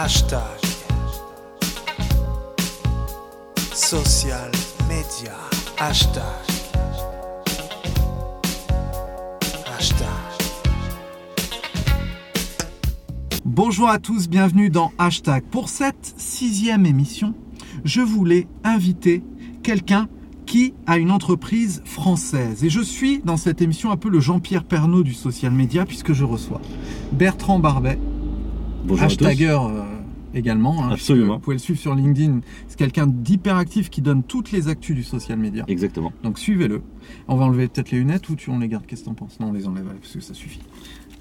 Hashtag Social Media Hashtag Hashtag Bonjour à tous, bienvenue dans Hashtag. Pour cette sixième émission, je voulais inviter quelqu'un qui a une entreprise française. Et je suis dans cette émission un peu le Jean-Pierre Pernaud du social media puisque je reçois Bertrand Barbet, Bonjour hashtagger euh, également. hein, Absolument. Vous pouvez le suivre sur LinkedIn. C'est quelqu'un d'hyperactif qui donne toutes les actus du social media. Exactement. Donc suivez-le. On va enlever peut-être les lunettes ou tu on les garde? Qu'est-ce que t'en penses? Non, on les enlève parce que ça suffit.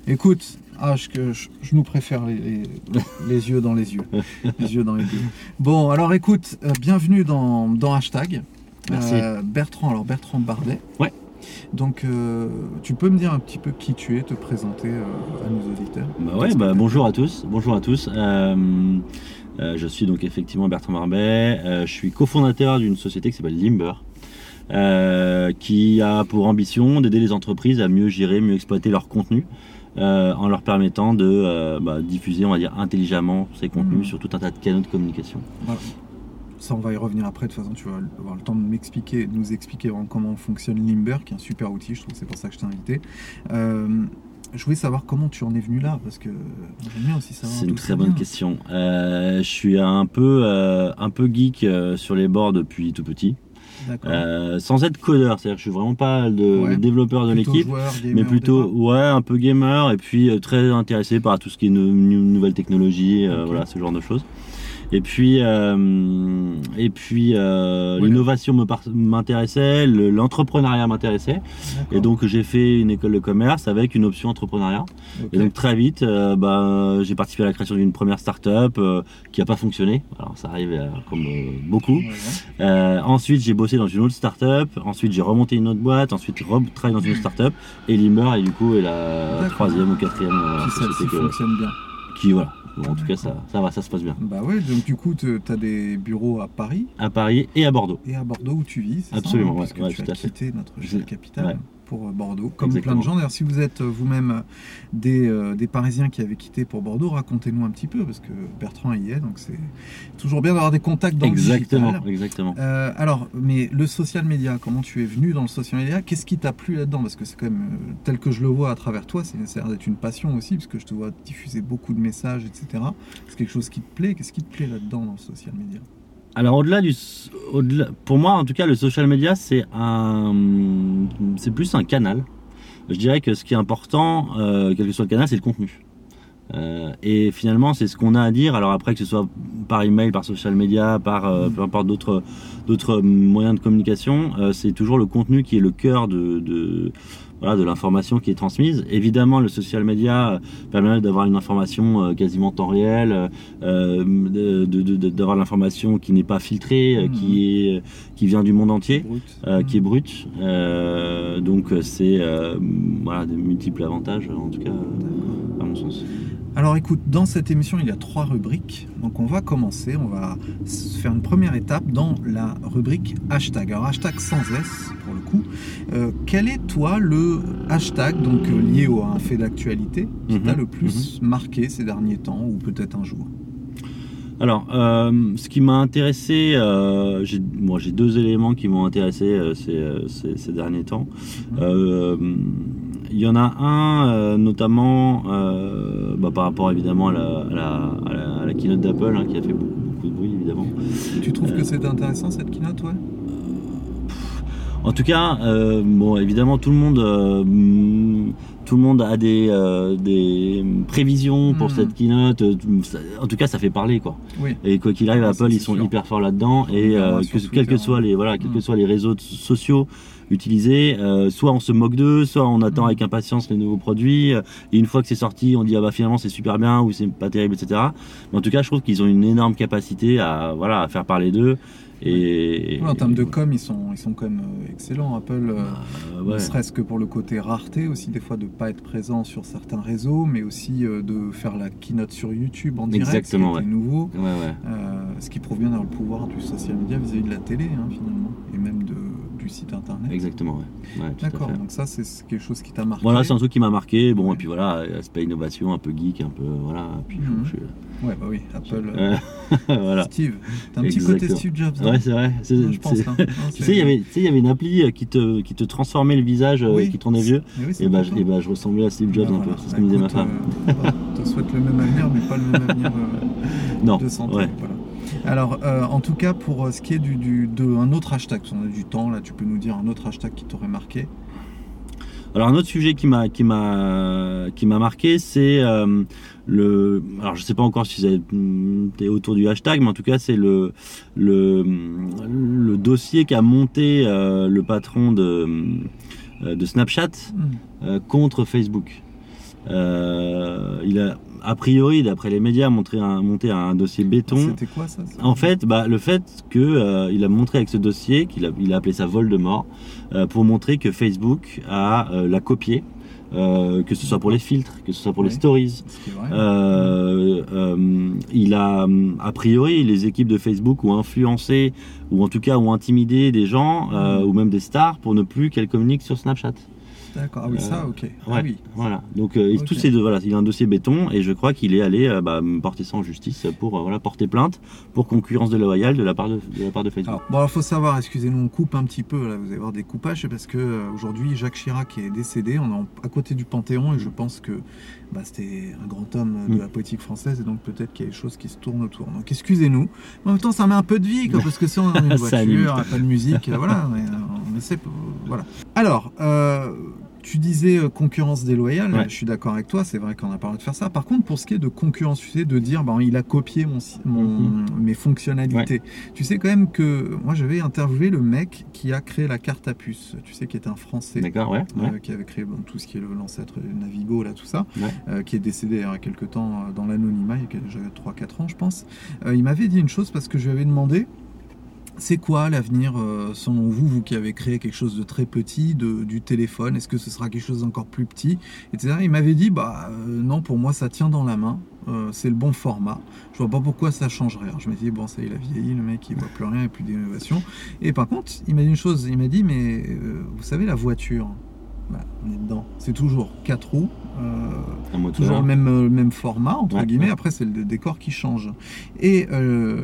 Écoute, ah, je, que je, je nous préfère les, les- les yeux dans les yeux. les yeux dans les yeux. Bon, alors écoute, euh, bienvenue dans, dans Hashtag. Merci. Euh, Bertrand, alors Bertrand Bardet. Ouais. Donc, euh, tu peux me dire un petit peu qui tu es, te présenter euh, à nos auditeurs Bah ouais, bah bonjour à tous. Bonjour à tous. Euh, je suis donc effectivement Bertrand Barbet. Euh, je suis cofondateur d'une société qui s'appelle Limber. euh, qui a pour ambition d'aider les entreprises à mieux gérer, mieux exploiter leur contenu euh, en leur permettant de euh, bah, diffuser, on va dire, intelligemment ces contenus Mhm. sur tout un tas de canaux de communication. Voilà. Ça, on va y revenir après. De toute façon, tu vas avoir le temps de m'expliquer, de nous expliquer comment fonctionne Limber, qui est un super outil. Je trouve que c'est pour ça que je t'ai invité. Euh, je voulais savoir comment tu en es venu là, parce que j'aime bien aussi savoir. C'est une très bonne question. Euh, je suis un peu, euh, un peu geek euh, sur les bords depuis tout petit. Sans être codeur, c'est-à-dire que je suis vraiment pas le, Ouais. développeur de l'équipe, mais plutôt ouais un peu gamer et puis très intéressé par tout ce qui est nou- nou- nouvelles technologies, euh, Ok. voilà ce genre de choses. Et puis euh, et puis euh, l'innovation m'intéressait, le- l'entrepreneuriat m'intéressait et donc j'ai fait une école de commerce avec une option entrepreneuriat. Et donc très vite, euh, bah, j'ai participé à la création d'une première start-up euh, qui n'a pas fonctionné. Alors ça arrive euh, comme beaucoup. Euh, ensuite, j'ai bossé dans une autre start-up. Ensuite, j'ai remonté une autre boîte. Ensuite, retravaillé dans une autre start-up. Et Limber, et du coup, est la troisième ou quatrième Qui celle-ci que- fonctionne bien. qui, voilà. En tout cas, ça, ça va, ça se passe bien. Bah ouais, donc du coup, tu as des bureaux à Paris À Paris et à Bordeaux. et à Bordeaux où tu vis. c'est ça, Absolument, hein, ouais, parce que ouais, tu tout as à fait. quitté notre Je- capitale ouais. Pour euh, Bordeaux. Comme Exactement. plein de gens. D'ailleurs, si vous êtes euh, vous-même euh, des, euh, des Parisiens qui avaient quitté pour Bordeaux, racontez-nous un petit peu, parce que Bertrand y est, donc c'est toujours bien d'avoir des contacts dans exactement, le digital. exactement. Euh, alors, mais le social media, comment tu es venu dans le social media? Qu'est-ce qui t'a plu là-dedans? Parce que c'est quand même, euh, tel que je le vois à travers toi, c'est l'air d'être une passion aussi, parce que je te vois diffuser beaucoup de messages, etc. C'est quelque chose qui te plaît? Qu'est-ce qui te plaît là-dedans dans le social media? Alors au-delà du, au-delà, pour moi en tout cas, le social media c'est un, c'est plus un canal. Je dirais que ce qui est important, euh, quel que soit le canal, c'est le contenu. Euh, et finalement, c'est ce qu'on a à dire. Alors après, que ce soit par email, par social media, par euh, peu importe d'autres d'autres moyens de communication, euh, c'est toujours le contenu qui est le cœur de, de voilà de l'information qui est transmise. Évidemment, le social media permet d'avoir une information quasiment en temps réel, euh, d'avoir l'information qui n'est pas filtrée, Mhm. qui est qui vient du monde entier. Qui est brute, Euh, donc c'est voilà des multiples avantages en tout cas à mon sens. Alors écoute, dans cette émission, il y a trois rubriques. Donc on va commencer, on va faire une première étape dans la rubrique hashtag. Alors hashtag sans S pour le coup. Euh, quel est toi le hashtag donc euh, lié à un fait d'actualité qui Mhm, t'a le plus marqué ces derniers temps ou peut-être un jour? Alors, euh, ce qui m'a intéressé, euh, j'ai moi j'ai deux éléments qui m'ont intéressé euh, ces, ces- ces derniers temps. Euh, Il y en a un, euh, notamment euh, bah, par rapport évidemment à la, à la, à la- à la keynote d'Apple, hein, qui a fait beaucoup, beaucoup de bruit évidemment. Tu trouves Euh, que c'est intéressant cette keynote, ouais? En tout cas, euh, bon, évidemment, tout le monde, euh, mm, tout le monde a des, euh, des prévisions pour Mm. cette keynote. euh, En tout cas, ça fait parler, quoi. Oui. Et quoi qu'il arrive, Ah, Apple, ils sont sûr. hyper forts là-dedans. Et euh, que, quels soient hein. les, voilà, quels Mm. que soient les réseaux sociaux utilisés, euh, soit on se moque d'eux, soit on attend Mm. avec impatience les nouveaux produits. euh, Et une fois que c'est sorti, on dit ah bah finalement c'est super bien ou c'est pas terrible, etc. Mais en tout cas, je trouve qu'ils ont une énorme capacité à voilà à faire parler d'eux. Et, Ouais, En termes de com, ils sont, ils sont quand même euh, excellents. Apple, euh, ne serait-ce que pour le côté rareté aussi, des fois de ne pas être présent sur certains réseaux, mais aussi de faire la keynote sur YouTube en direct, Exactement, ce qui ouais. nouveau. Euh, ce qui prouve bien le pouvoir du social media vis-à-vis de la télé, hein, finalement, du site internet. Exactement, ouais. D'accord, donc ça c'est quelque chose qui t'a marqué. Voilà, c'est un truc qui m'a marqué. Bon, Ouais. et puis voilà, aspect innovation, un peu geek, un peu. Voilà. Puis, Mhm. je- Ouais, bah oui, Apple, euh, voilà. Steve. T'as un petit côté. Steve Jobs. hein Ouais, c'est vrai. c'est- Non, je pense. hein. Non, Tu sais, il y avait, tu sais, il y avait une appli euh, qui te, qui te transformait le visage, euh, Oui. qui tournait vieux. Oui, Et bah, je- et bah, je ressemblais à Steve Jobs Bah, un voilà. peu. C'est ce que me disait ma femme. on te souhaite le même avenir, mais pas le même avenir de santé. Ouais. voilà. Alors, euh, en tout cas, pour euh, ce qui est du, du- de un autre hashtag, parce qu'on a du temps là, tu peux nous dire un autre hashtag qui t'aurait marqué. Alors un autre sujet qui m'a qui m'a qui m'a marqué, c'est euh, le. Alors je sais pas encore si c'est autour du hashtag, mais en tout cas c'est le le le dossier qu'a monté euh, le patron de de Snapchat Hmm. euh, contre Facebook. Euh, il a a priori, d'après les médias, montré un, monté un dossier béton. C'était quoi ça En fait, bah, le fait que euh, il a montré avec ce dossier, qu'il a, il a appelé ça vol de mort, euh, pour montrer que Facebook a euh, l'a copié, que ce soit pour les filtres, que ce soit pour les stories. Il a a priori les équipes de Facebook ont influencé ou en tout cas ont intimidé des gens Mhm. ou même des stars pour ne plus qu'elles communiquent sur Snapchat. D'accord. Ah oui, ça, ok. Ah Ouais, oui. Voilà. Donc euh, et Ok. tous ces deux, voilà, il a un dossier béton et je crois qu'il est allé euh, bah, porter ça en justice pour euh, voilà porter plainte pour concurrence déloyale de la part de, de la part de Facebook. Alors, bon, alors faut savoir, excusez-nous, on coupe un petit peu, là, vous allez voir des coupages, parce que euh, aujourd'hui Jacques Chirac est décédé, on est en- à côté du Panthéon et je pense que bah, c'était un grand homme de Mm. la politique française et donc peut-être qu'il y a des choses qui se tournent autour. Donc excusez-nous, mais en même temps ça met un peu de vie, quoi, parce que si on a une voiture, pas de musique, euh, voilà, mais, euh, on essaie, euh, voilà. Alors, euh, tu disais euh, concurrence déloyale, Ouais. je suis d'accord avec toi, c'est vrai qu'on a parlé de faire ça. Par contre, pour ce qui est de concurrence, tu sais, de dire, bah, il a copié mon, mon- Mhm. mes fonctionnalités. Tu sais quand même que moi j'avais interviewé le mec qui a créé la carte à puce, tu sais, qui est un Français. D'accord, ouais. euh, ouais. qui avait créé bon, tout ce qui est le- l'ancêtre Navigo, là, tout ça, euh, qui est décédé il y a quelques temps dans l'anonymat, il y a déjà 3-4 ans, je pense. Euh, il m'avait dit une chose parce que je lui avais demandé c'est quoi l'avenir, euh, selon vous, vous qui avez créé quelque chose de très petit, du téléphone? Est-ce que ce sera quelque chose d'encore plus petit? Etc. Il m'avait dit, bah euh, non, pour moi, ça tient dans la main. Euh, c'est le bon format. Je vois pas pourquoi ça changerait. Alors, je me dis, bon, ça, il a vieilli, le mec, il voit plus rien, a plus d'innovation. Et par contre, il m'a dit une chose, il m'a dit, mais vous savez, la voiture, bah, on est dedans. C'est toujours quatre roues, euh, toujours le même, euh, même format, entre Ouais, guillemets. ouais. Après, c'est le décor qui change. Et euh,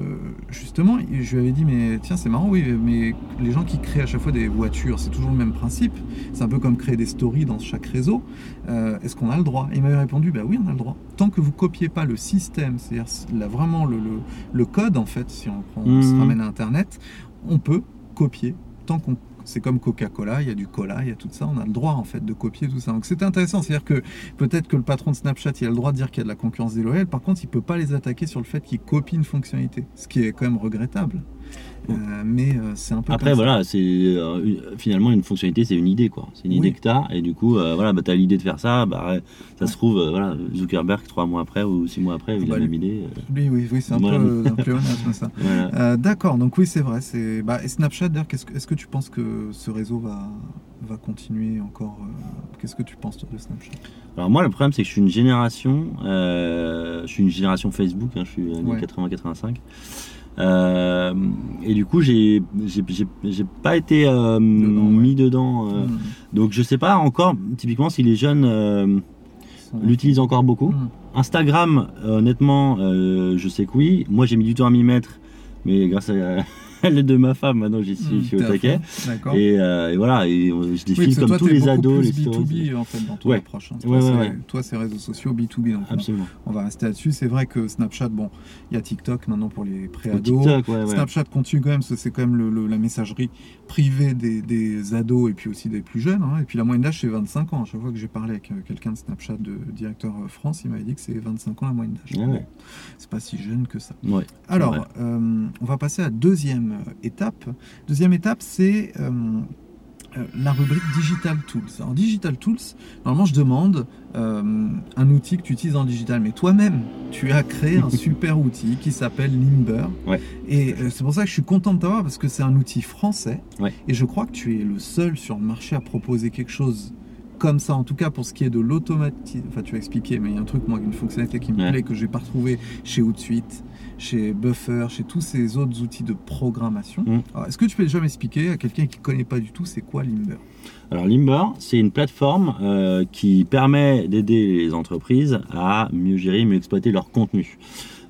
justement, je lui avais dit, mais tiens, c'est marrant, oui, mais les gens qui créent à chaque fois des voitures, c'est toujours le même principe. C'est un peu comme créer des stories dans chaque réseau. Euh, Est-ce qu'on a le droit? Et il m'avait répondu, bah oui, on a le droit. Tant que vous copiez pas le système, c'est-à-dire vraiment le, le- le code, en fait, si on, prend- on se Mhm. ramène à Internet, on peut copier tant qu'on c'est comme Coca-Cola, il y a du cola, il y a tout ça, on a le droit en fait de copier tout ça. Donc c'est intéressant, c'est-à-dire que peut-être que le patron de Snapchat, il a le droit de dire qu'il y a de la concurrence déloyale, par contre il peut pas les attaquer sur le fait qu'ils copient une fonctionnalité, ce qui est quand même regrettable. Euh, mais euh, c'est un peu Après voilà, c'est euh, finalement une fonctionnalité, c'est une idée quoi. C'est une Oui. idée que t'as et du coup voilà, bah, t'as l'idée de faire ça, bah ouais, ça se trouve voilà Zuckerberg trois mois après ou six mois après, il Bah, a la même lui- idée. Oui, oui, c'est un Voilà. peu un pléonasme ça. voilà. D'accord, donc oui, c'est vrai. C'est bah, et Snapchat. D'ailleurs, qu'est-ce que- est-ce que tu penses que ce réseau va va continuer encore Qu'est-ce que tu penses toi de Snapchat? Alors moi le problème c'est que je suis une génération, euh, je suis une génération Facebook, hein, je suis année Ouais. 80-85. Euh, et du coup j'ai pas été euh, Dedans, ouais. mis dedans, euh, Hmm. donc je sais pas encore typiquement si les jeunes euh, l'utilisent encore beaucoup. Hmm. Instagram, honnêtement, euh, je sais que oui. Moi, j'ai mis du temps à m'y mettre, mais grâce à l'aide de ma femme, maintenant, j'y suis, je suis au taquet. Et, euh, et voilà, et je Oui, parce que comme toi, tous les ados, plus les stories. B2B en fait dans ton Ouais. approche. hein. Ouais, Toi, ouais, toi, c'est réseaux sociaux B2B. Donc on- Absolument. on va rester là-dessus. C'est vrai que Snapchat, bon, il y a TikTok maintenant pour les pré-ados. TikTok, ouais, ouais. Snapchat continue quand même, c'est quand même le- le- la messagerie privée des, des ados et puis aussi des plus jeunes. hein. Et puis la moyenne d'âge, c'est 25 ans. À chaque fois que j'ai parlé avec euh, quelqu'un de Snapchat, de directeur euh, France, il m'avait dit que c'est 25 ans la moyenne d'âge. Ah c'est pas si jeune que ça. Ouais. Alors, euh, on va passer à la deuxième euh, étape. Deuxième étape, c'est euh, euh, la rubrique Digital Tools. Alors, Digital Tools, normalement, je demande euh, un outil que tu utilises en digital, mais toi-même, tu as créé un super outil qui s'appelle Limber. Ouais. Et euh, c'est pour ça que je suis content de t'avoir parce que c'est un outil français. Ouais. Et je crois que tu es le seul sur le marché à proposer quelque chose comme ça. En tout cas, pour ce qui est de l'automatisme, enfin, tu vas expliquer, mais il y a un truc, moi, une fonctionnalité qui me Ouais. plaît, que j'ai pas retrouvé chez Outsuite, chez Buffer, chez tous ces autres outils de programmation. Mm. Est-ce que tu peux déjà m'expliquer à quelqu'un qui connaît pas du tout, c'est quoi Limber? Alors Limber, c'est une plateforme euh, qui permet d'aider les entreprises à mieux gérer, mieux exploiter leur contenu.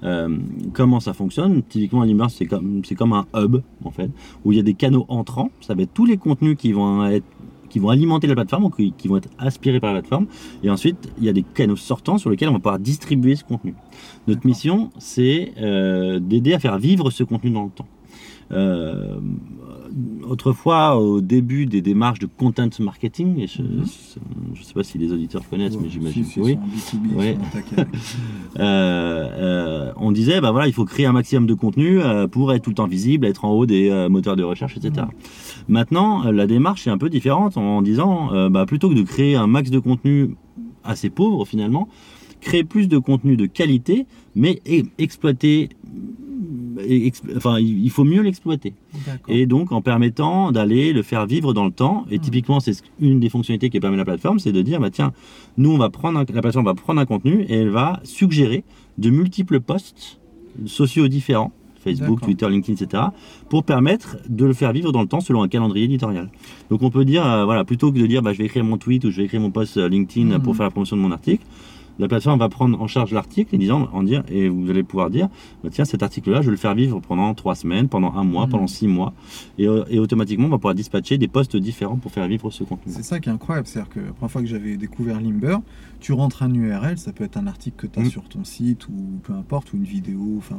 Euh, comment ça fonctionne? Typiquement, Limber, c'est comme, c'est comme un hub, en fait, où il y a des canaux entrants. Ça va être tous les contenus qui vont être qui vont alimenter la plateforme ou qui, qui vont être aspirés par la plateforme. Et ensuite, il y a des canaux sortants sur lesquels on va pouvoir distribuer ce contenu. Notre mission, c'est euh, d'aider à faire vivre ce contenu dans le temps. Euh, autrefois, au début des démarches de content marketing, et je ne Mhm. sais pas si les auditeurs connaissent, mais j'imagine si, que oui, sur un B2B, Ouais. sur un taquet avec- euh, euh, on disait, bah voilà, il faut créer un maximum de contenu euh, pour être tout le temps visible, être en haut des moteurs de recherche, etc. Maintenant, la démarche est un peu différente en disant, bah, plutôt que de créer un max de contenu assez pauvre finalement, créer plus de contenu de qualité, mais e- exploiter, enfin, il faut mieux l'exploiter. Et donc en permettant d'aller le faire vivre dans le temps. Et typiquement, c'est ce- une des fonctionnalités qui permet la plateforme, c'est de dire, bah tiens, nous on va prendre un- la plateforme va prendre un contenu et elle va suggérer de multiples posts sociaux différents. Facebook. Twitter, LinkedIn, etc., pour permettre de le faire vivre dans le temps selon un calendrier éditorial. Donc on peut dire, euh, voilà, plutôt que de dire, bah, je vais écrire mon tweet ou je vais écrire mon post euh, LinkedIn Mhm. pour faire la promotion de mon article, la plateforme va prendre en charge l'article et disant, en dire, et vous allez pouvoir dire, bah, tiens, cet article-là, je vais le faire vivre pendant trois semaines, pendant un mois, Mhm. pendant six mois, et, euh, et automatiquement, on va pouvoir dispatcher des posts différents pour faire vivre ce contenu. C'est ça qui est incroyable, c'est-à-dire que la première fois que j'avais découvert Limber, tu rentres un URL, ça peut être un article que tu as Mm. sur ton site ou peu importe, ou une vidéo, enfin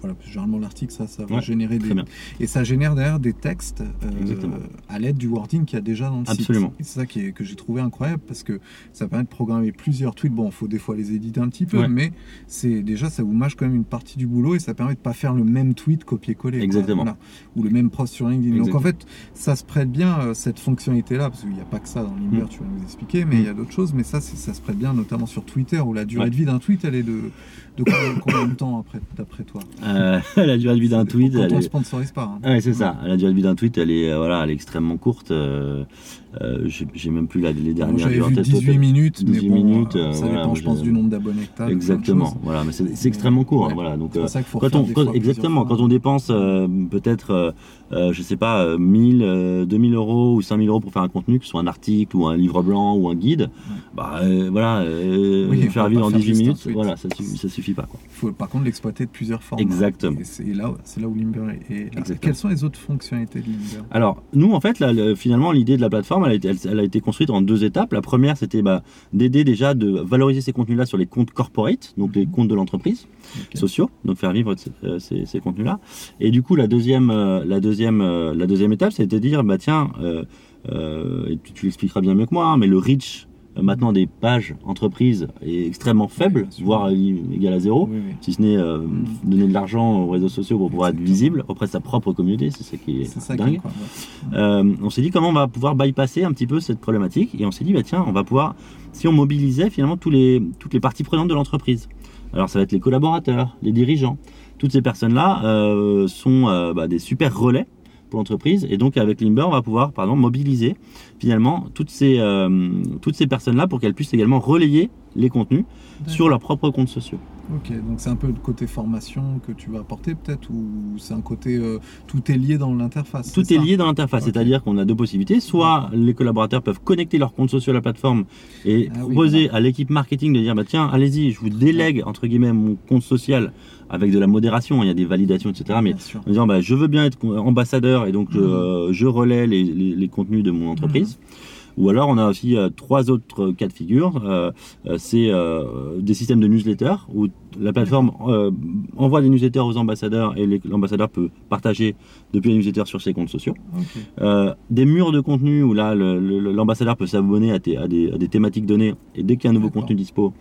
voilà, généralement l'article ça, ça va Ouais, générer des bien. et ça génère derrière des textes euh, à l'aide du wording qu'il y a déjà dans le Absolument. site. Et c'est ça qui est, que j'ai trouvé incroyable parce que ça permet de programmer plusieurs tweets. Bon, il faut des fois les éditer un petit peu, Ouais. mais c'est déjà ça vous mâche quand même une partie du boulot et ça permet de pas faire le même tweet copier-coller. Exactement. Voilà. Ou le même post sur LinkedIn. Donc en fait, ça se prête bien euh, cette fonctionnalité-là, parce qu'il n'y a pas que ça dans Limber, Mm. tu vas nous expliquer, mais il y a d'autres choses. Mais ça, ça se prête bien, notamment sur Twitter, où la durée Ouais. de vie d'un tweet, elle est de, de combien, de temps après, d'après toi? Euh, la durée de vie d'un tweet, Quand elle on est- sponsorise pas. hein. Ouais, c'est ça. La durée de vie d'un tweet, elle est, euh, voilà, elle est extrêmement courte. Euh, j'ai même plus la, les dernières. J'avais vu tête. 18 minutes, mais 18 bon, minutes, euh, ça voilà, dépend, je pense, du nombre d'abonnés que. Exactement. Voilà, mais c'est extrêmement court. hein, ouais. voilà. Donc, C'est euh, pour ça qu'il faut quand faire on, quand- exactement, quand on dépense euh, peut-être, euh, je sais pas, euh, 1000, euh, 2000 euros ou 5000 euros pour faire un contenu, que ce soit un article ou un livre blanc ou un guide, bah euh, voilà, Oui, faire vivre en faire 18 juste un minutes, voilà, ça, suffit- ça suffit pas. Il faut par contre l'exploiter de plusieurs formes. Exactement. Et c'est là, c'est là où Limber est. là. Quelles sont les autres fonctionnalités de Limber? Alors, nous, en fait, là, le- finalement, l'idée de la plateforme, elle a, été, elle, elle a été construite en deux étapes. La première, c'était bah, d'aider déjà de valoriser ces contenus-là sur les comptes corporate, donc les comptes de l'entreprise, sociaux, donc faire vivre euh, ces, ces contenus-là. Et du coup, la deuxième, euh, la deuxième, euh, la deuxième étape, c'était de dire, bah tiens, et tu, tu l'expliqueras bien mieux que moi, hein, mais le reach maintenant des pages entreprises est extrêmement faible, bien sûr. voire i- égal à zéro. Oui, oui. Si ce n'est euh, donner de l'argent aux réseaux sociaux pour pouvoir être visible auprès de sa propre communauté, c'est ça qui est, ça qui est dingue. incroyable. Euh, on s'est dit comment on va pouvoir bypasser un petit peu cette problématique et on s'est dit bah tiens on va pouvoir si on mobilisait finalement tous les, toutes les parties prenantes de l'entreprise alors ça va être les collaborateurs les dirigeants toutes ces personnes là sont euh, bah, des super relais pour l'entreprise. Et donc avec Limber on va pouvoir par mobiliser finalement toutes ces, euh, toutes ces personnes là pour qu'elles puissent également relayer les contenus sur leurs propres comptes sociaux Ok, donc c'est un peu le côté formation que tu vas apporter peut-être ou c'est un côté euh, tout est lié dans l'interface Tout est lié dans l'interface, c'est-à-dire qu'on a deux possibilités. Soit les collaborateurs peuvent connecter leur compte social à la plateforme et Ah oui, proposer à l'équipe marketing de dire bah tiens, allez-y, je vous délègue entre guillemets mon compte social avec de la modération, il y a des validations, etc. Mais en disant bah, je veux bien être ambassadeur et donc Mhm. euh, je relais les, les- les contenus de mon entreprise. Ou alors on a aussi euh, trois autres cas de figure. Euh, euh, c'est euh, des systèmes de newsletter où la plateforme euh, envoie des newsletters aux ambassadeurs et l'ambassadeur peut partager depuis les newsletters sur ses comptes sociaux. Euh, des murs de contenu où là l'ambassadeur peut s'abonner à, des, à des thématiques données et dès qu'il y a un nouveau contenu dispo,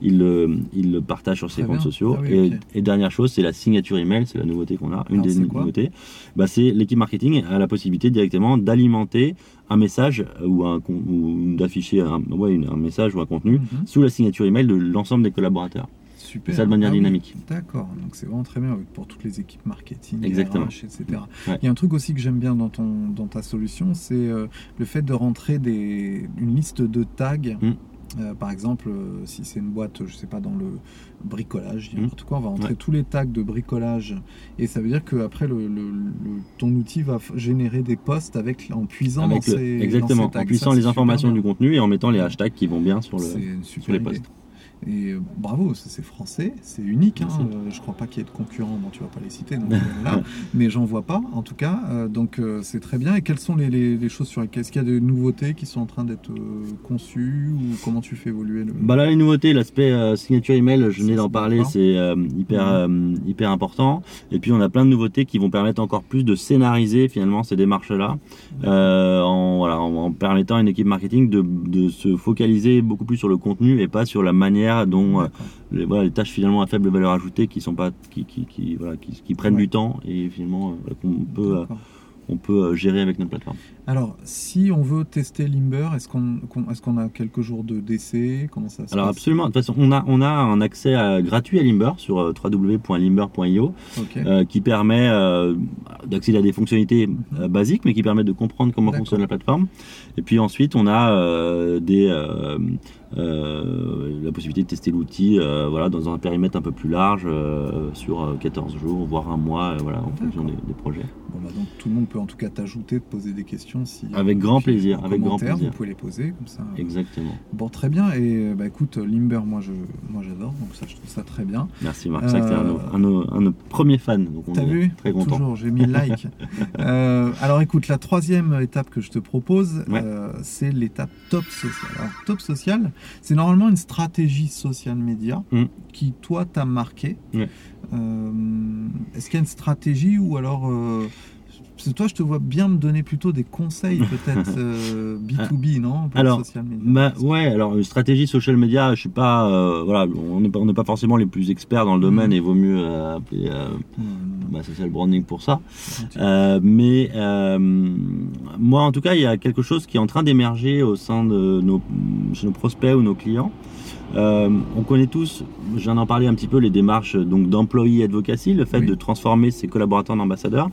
il, le- il le partage sur ses Très comptes bien. sociaux. Ah oui, et, dernière chose, c'est la signature email, c'est la nouveauté qu'on a, une Alors, des nouveautés. Bah, c'est l'équipe marketing a la possibilité directement d'alimenter un message euh, ou, un, con- ou d'afficher un, ouais, une- un message ou un contenu Mhm. sous la signature email de l'ensemble des collaborateurs. Super. Ça de manière Ah oui, dynamique. D'accord, donc c'est vraiment très bien pour toutes les équipes marketing, Exactement. RH, etc. Ouais. Il y a un truc aussi que j'aime bien dans, ton, dans ta solution, c'est euh, le fait de rentrer des, une liste de tags. Mm. Euh, par exemple, euh, si c'est une boîte, je sais pas, dans le bricolage, Mm. n'importe quoi, on va rentrer Ouais. tous les tags de bricolage et ça veut dire qu'après, le, le- le- ton outil va générer des posts avec, en puisant Avec dans ces exactement, dans ces tags. en puissant Ça, les informations du contenu et en mettant les hashtags qui vont bien sur le. Sur les idée. Et bravo, c'est français, c'est unique. Hein, euh, je crois pas qu'il y ait de concurrents. Bon, tu vas pas les citer, donc, euh, là, mais j'en vois pas en tout cas. euh, donc euh, c'est très bien. Et quelles sont les, les- les choses sur lesquelles est-ce qu'il y a des nouveautés qui sont en train d'être conçues ou comment tu fais évoluer le Bah là, les nouveautés, l'aspect signature email, je venais d'en parler, c'est hyper, euh, hyper important. Et puis, on a plein de nouveautés qui vont permettre encore plus de scénariser finalement ces démarches-là, euh, en, voilà, en, en permettant à une équipe marketing de, de se focaliser beaucoup plus sur le contenu et pas sur la manière dont euh, les, voilà, les tâches finalement à faible valeur ajoutée qui sont pas, qui, qui, qui, voilà, qui, qui prennent Ouais. du temps et finalement euh, qu'on peut, euh, on peut gérer avec notre plateforme. Alors, si on veut tester Limber, est-ce qu'on a quelques jours de d'essai? Comment ça se Alors passe? absolument, de toute façon, on a, on a un accès à- gratuit à Limber sur euh, www.limber.io. Euh, qui permet euh, d'accéder à des fonctionnalités euh, basiques, mais qui permettent de comprendre comment fonctionne la plateforme. Et puis ensuite, on a euh, des, euh, euh, la possibilité de tester l'outil euh, voilà, dans un périmètre un peu plus large, euh, sur euh, 14 jours, voire un mois, euh, voilà, en fonction des, des projets. Bon, bah, donc tout le monde peut en tout cas t'ajouter, te poser des questions si Avec grand plaisir, en avec grand plaisir. Vous pouvez les poser comme ça. Exactement. Bon, très bien. Et bah écoute, Limber, moi je, moi j'adore, donc ça je trouve ça très bien. Merci Marc, c'est un, Euh, un un de nos premiers fans, donc on T'as est vu très content. Toujours, j'ai mis like. Euh, alors écoute, la troisième étape que je te propose, Ouais. euh, c'est l'étape top social. Alors top social, c'est normalement une stratégie social média Mm. qui toi t'a marqué. Ouais. Euh, Est-ce qu'il y a une stratégie ou alors parce que toi, je te vois bien me donner plutôt des conseils, peut-être euh, B2B, non pour le Alors, social media. Bah ouais, alors une stratégie social media, je suis pas, euh, voilà, on n'est pas, on n'est pas forcément les plus experts dans le domaine Mhm. et vaut mieux euh, appeler euh, Non, non, non, bah, social branding pour ça. Euh, mais euh, moi, en tout cas, il y a quelque chose qui est en train d'émerger au sein de nos, chez nos prospects ou nos clients. Euh, on connaît tous, je viens d'en parler un petit peu, les démarches donc d'employee advocacy, le fait Oui. de transformer ses collaborateurs en ambassadeurs.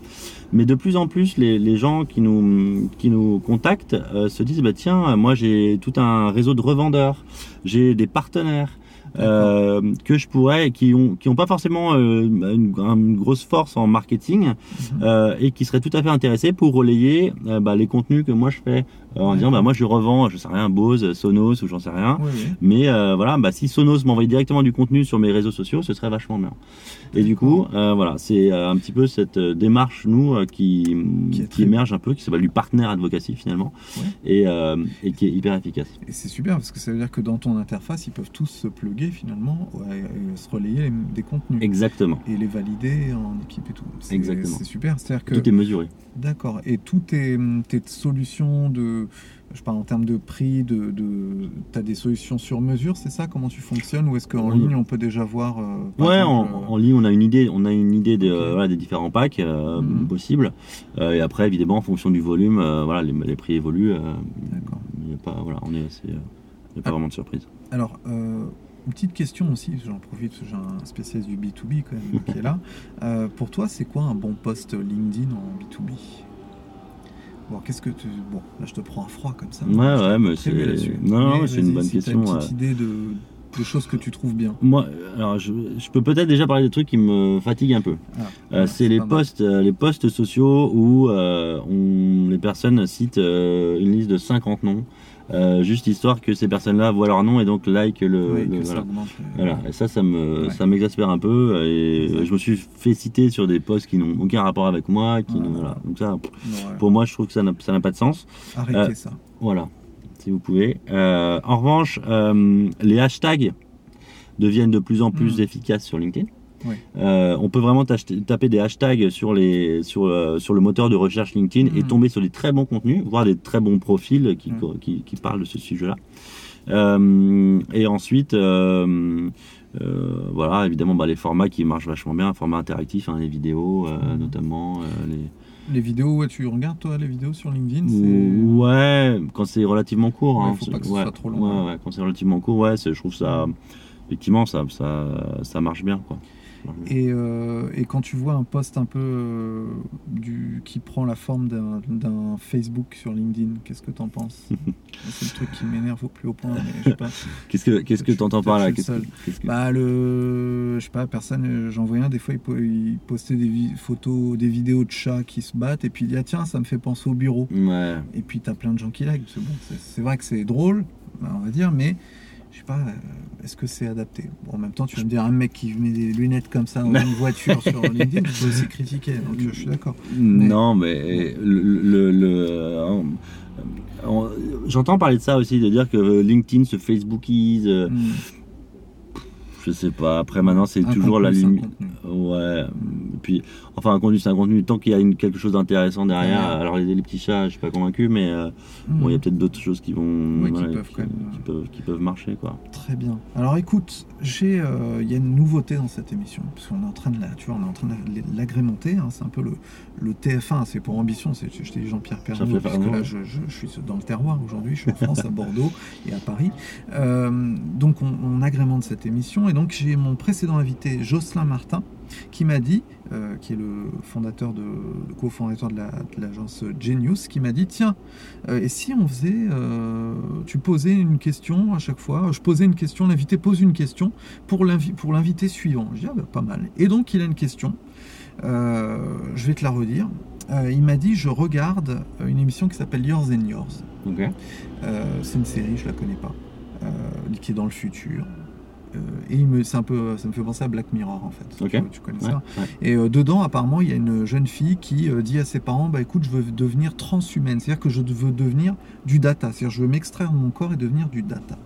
Mais de plus en plus, les, les gens qui nous, qui nous contactent euh, se disent bah, tiens, moi j'ai tout un réseau de revendeurs, j'ai des partenaires. Euh, que je pourrais, qui ont, qui ont pas forcément euh, une, une grosse force en marketing, Mhm. euh, et qui seraient tout à fait intéressés pour relayer bah, les contenus que moi je fais en Ouais. disant bah moi je revends je sais rien Bose Sonos ou j'en sais rien Oui, oui. mais voilà bah si Sonos m'envoyait directement du contenu sur mes réseaux sociaux ce serait vachement bien et du coup voilà c'est un petit peu cette démarche nous qui Qui émerge un peu qui s'appelle du partenaire advocacy finalement Ouais. et, et qui est hyper efficace Et c'est super parce que ça veut dire que dans ton interface, ils peuvent tous se plugger finalement, ouais, et se relayer les- des contenus. exactement et les valider en équipe et tout. C'est- Exactement. C'est super. C'est-à-dire que. tout est mesuré D'accord. Et toutes tes, tes solutions de. Je parle en termes de prix, de. de tu as des solutions sur mesure, c'est ça? Comment tu fonctionnes? Ou est-ce qu'en Oui. ligne, on peut déjà voir. euh, Ouais, exemple, en, euh, en ligne, on a une idée, on a une idée de, voilà, des différents packs euh, Mhm. possibles. Euh, et après, évidemment, en fonction du volume, euh, voilà, les, les prix évoluent. euh, D'accord. il y a pas, voilà, on est assez, euh, il n'y a pas Ah. vraiment de surprise. Alors, euh, une petite question aussi, j'en profite, j'ai un spécialiste du B2B quand même qui est là. Euh, pour toi, c'est quoi un bon post LinkedIn en B2B Bon, qu'est-ce que tu. Bon, là, je te prends à froid comme ça. Ouais, ouais, mais c'est- non, non, c'est une bonne si question, Une petite idée de, de choses que tu trouves bien. Moi, alors, je, je peux peut-être déjà parler des trucs qui me fatiguent un peu. Ah, Euh, c'est les pas mal. posts, euh, les posts sociaux où euh, on, les personnes citent euh, une liste de 50 noms, euh, juste histoire que ces personnes-là voient leur nom et donc like le. Oui, le- voilà. augmente. euh, Voilà, et ça, ça me, Ouais. ça m'exaspère un peu. Et je me suis fait citer sur des posts qui n'ont aucun rapport avec moi. Qui voilà. Donc ça, pff, non, ouais. pour moi, je trouve que ça n'a, ça n'a pas de sens. Arrêtez euh, ça. Voilà, si vous pouvez. En revanche, les hashtags deviennent de plus en plus Mm. efficaces sur LinkedIn. Euh, on peut vraiment taper des hashtags sur, les, sur, euh, sur le moteur de recherche LinkedIn et Mm. tomber sur des très bons contenus, voire des très bons profils qui, Mm. qui, qui parlent de ce sujet-là. Euh, et ensuite, voilà, évidemment, bah, les formats qui marchent vachement bien, format interactif, hein, les vidéos Mm. notamment. les... Les vidéos, ouais, tu regardes toi les vidéos sur LinkedIn Ouais, quand c'est relativement court. Ouais, hein, faut pas que ce ouais, soit trop long, ouais, hein. quand c'est relativement court, ouais, je trouve ça, effectivement, ça, ça, ça marche bien. Quoi. Et, euh, et quand tu vois un post un peu euh, du, qui prend la forme d'un Facebook sur LinkedIn, qu'est-ce que t'en penses? C'est le truc qui m'énerve au plus haut point. Qu'est-ce que qu'est-ce que Je- tu entends par là? Qu'est-ce que- Bah le, je sais pas, personne. J'en voyais un des fois, il, po- il postait des photos, des vidéos de chats qui se battent, et puis il dit ah tiens, ça me fait penser au bureau. Ouais. Et puis t'as plein de gens qui like. C'est bon, vrai que c'est drôle, bah, on va dire, mais je sais pas, euh, est-ce que c'est adapté? Bon, en même temps, tu vas me dire un mec qui met des lunettes comme ça dans une voiture sur LinkedIn, tu peux aussi critiquer. Donc euh, je suis d'accord. Non, mais le, le- le- euh, j'entends parler de ça aussi, de dire que LinkedIn se Facebookise. Hmm. Je sais pas. Après, maintenant, c'est toujours la contenu, limite. Ouais. Puis, enfin, un contenu, c'est un contenu. Tant qu'il y a une- quelque chose d'intéressant derrière. Ouais. Alors, les, les petits chats, je suis pas convaincu, mais euh, bon, il y a peut-être d'autres choses qui vont. Ouais, qui peuvent quand même, qui peuvent, qui peuvent marcher, quoi. Très bien. Alors écoute, j'ai, euh, il y a une nouveauté dans cette émission, parce qu'on est en train de la, tu vois, on est en train de l'agrémenter. hein, c'est un peu le, le TF1, c'est pour ambition. C'est, je t'ai dit Jean-Pierre Pernaut, puisque Pernaut. là, je, je- je suis dans le terroir aujourd'hui. Je suis en France, à Bordeaux et à Paris. Euh, donc on, on agrémente cette émission, et donc j'ai mon précédent invité, Jocelyn Martin, qui m'a dit, euh, qui est le fondateur de, le cofondateur de, la, de l'agence Genius, qui m'a dit tiens, euh, et si on faisait, euh, tu posais une question à chaque fois, je posais une question, l'invité pose une question pour, l'invi- pour l'invité suivant. Je dis ah bah, pas mal. Et donc il a une question, je vais te la redire. Il m'a dit je regarde une émission qui s'appelle Yours and Yours. C'est une série, je la connais pas, qui est dans le futur. Euh, et il me, c'est un peu, ça me fait penser à Black Mirror en fait. Ok. Tu, tu connais Ouais, ça ouais. Et euh, dedans, apparemment, il y a une jeune fille qui euh, dit à ses parents Bah écoute, je veux devenir transhumaine, c'est-à-dire que je veux devenir du data, c'est-à-dire je veux m'extraire de mon corps et devenir du data.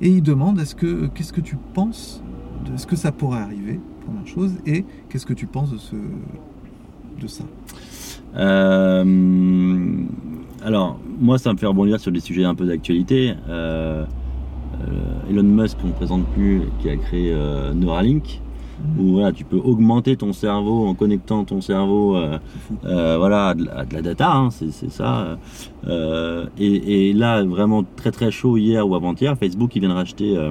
Et il demande Est-ce que, qu'est-ce que tu penses de ce que ça pourrait arriver Première chose. Et qu'est-ce que tu penses de, ce, de ça? Euh, alors, moi, ça me fait rebondir sur des sujets un peu d'actualité. Euh, euh, Elon Musk, qu'on ne présente plus, qui a créé euh, Neuralink, où voilà, tu peux augmenter ton cerveau en connectant ton cerveau euh, euh, voilà, à de, la- à de la data, hein, c'est ça. Euh, et, et là, vraiment très très chaud hier ou avant-hier, Facebook, ils viennent racheter euh,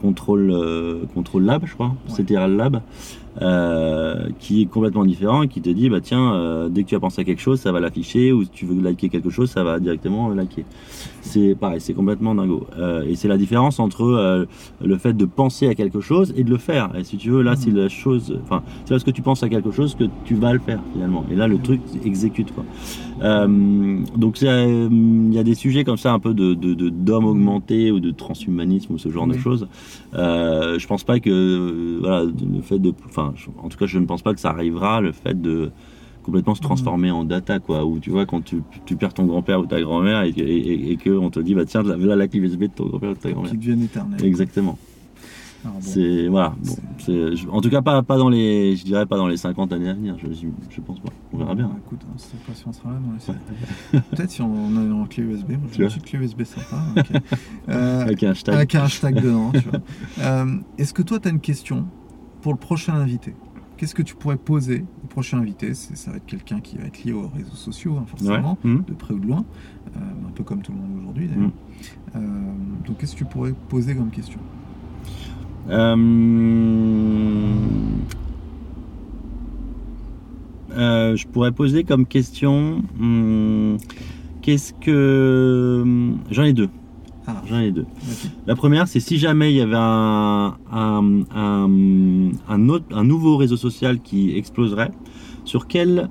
Control, euh, Control Lab, je crois, Ouais. CTRL Lab, euh, qui est complètement différent et qui te dit, bah tiens, euh, dès que tu as pensé à quelque chose, ça va l'afficher, ou si tu veux liker quelque chose, ça va directement liker. C'est pareil, c'est complètement dingo. Euh, et c'est la différence entre le fait de penser à quelque chose et de le faire. Et si tu veux, là, c'est la chose, enfin, c'est parce que tu penses à quelque chose que tu vas le faire finalement. Et là, le truc exécute quoi. Donc il y a des sujets comme ça, un peu de de- de- d'homme augmenté ou de transhumanisme ou ce genre de choses. Je pense pas que voilà le fait de, enfin, je- en tout cas, je ne pense pas que ça arrivera. Le fait de complètement se transformer en data quoi où tu vois quand tu, tu perds ton grand-père ou ta grand-mère et, que- et, et que on te dit bah tiens là la clé USB de ton grand-père ou de ta grand-mère Qui deviennent éternels. exactement bon, c'est voilà bon, c'est je- en tout cas pas pas dans les je dirais pas dans les 50 années à venir je, je pense pas on verra bien Bon, écoute, pas si on sera là dans les séries. Peut-être si on a une clé USB. Moi, j'ai une petite clé USB sympa. Euh, avec un hashtag avec un hashtag dedans. tu vois. Euh, Est-ce que toi, tu as une question? Pour le prochain invité. Qu'est-ce que tu pourrais poser au prochain invité? Ça va être quelqu'un qui va être lié aux réseaux sociaux, hein, ouais. Forcément, Hmm. de près ou de loin, euh, un peu comme tout le monde aujourd'hui d'ailleurs. Euh, donc, qu'est-ce que tu pourrais poser comme question? Euh, je pourrais poser comme question hum, qu'est-ce que j'en ai deux La première, c'est si jamais il y avait un, nouveau réseau social qui exploserait, sur quel,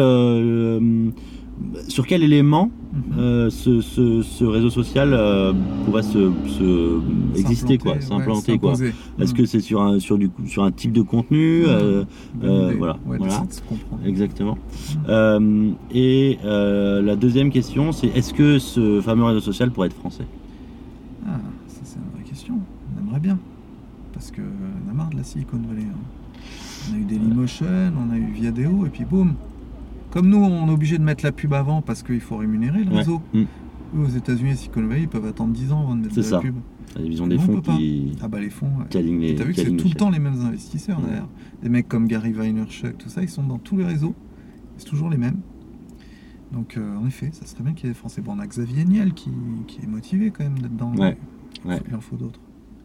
euh, élément. Euh, ce, ce, ce réseau social euh, pourrait se, se exister, quoi, S'implanter, ouais, quoi. Est-ce que c'est sur un, sur, du, sur un type de contenu Bonne euh, voilà, Ouais. Exactement. Euh, et la deuxième question, c'est est-ce que ce fameux réseau social pourrait être français? Ah, ça c'est une vraie question. On aimerait bien. Parce que on a marre de la Silicon Valley. hein. On a eu Dailymotion, on a eu Viadeo, et puis boum. Comme nous, on est obligé de mettre la pub avant parce qu'il faut rémunérer le Ouais. réseau. Mm. Eux, aux États-Unis, Silicon Valley, ils peuvent attendre 10 ans avant de mettre de la ça. pub. La division des Nous, on fonds qui, Ah bah les fonds. ouais. les. T'as vu que c'est tout le temps les mêmes investisseurs Ouais. d'ailleurs. Des mecs comme Gary Vaynerchuk, tout ça, ils sont dans tous les réseaux. C'est toujours les mêmes. Donc euh, en effet, ça serait bien qu'il y ait des Français. Bon, on a Xavier Niel qui, qui est motivé quand même d'être dans. Ouais, ouais. Il en faut d'autres.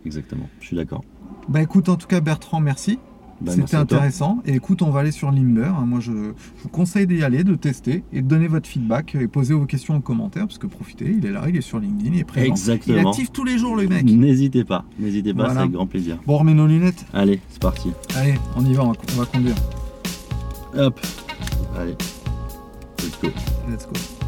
Exactement, je suis d'accord. Bah écoute, en tout cas Bertrand, merci. Bah, C'était intéressant. Et écoute, on va aller sur Limber. hein. Moi, je, je vous conseille d'y aller, de tester et de donner votre feedback et poser vos questions en commentaire parce que profitez, il est là, il est sur LinkedIn, il est présent. Il est Exactement. actif tous les jours, le mec. N'hésitez pas, n'hésitez pas, Voilà. c'est avec grand plaisir. Bon, on remet nos lunettes. Allez, c'est parti. Allez, on y va, on va, on va conduire. Hop. Allez. Let's go. Let's go.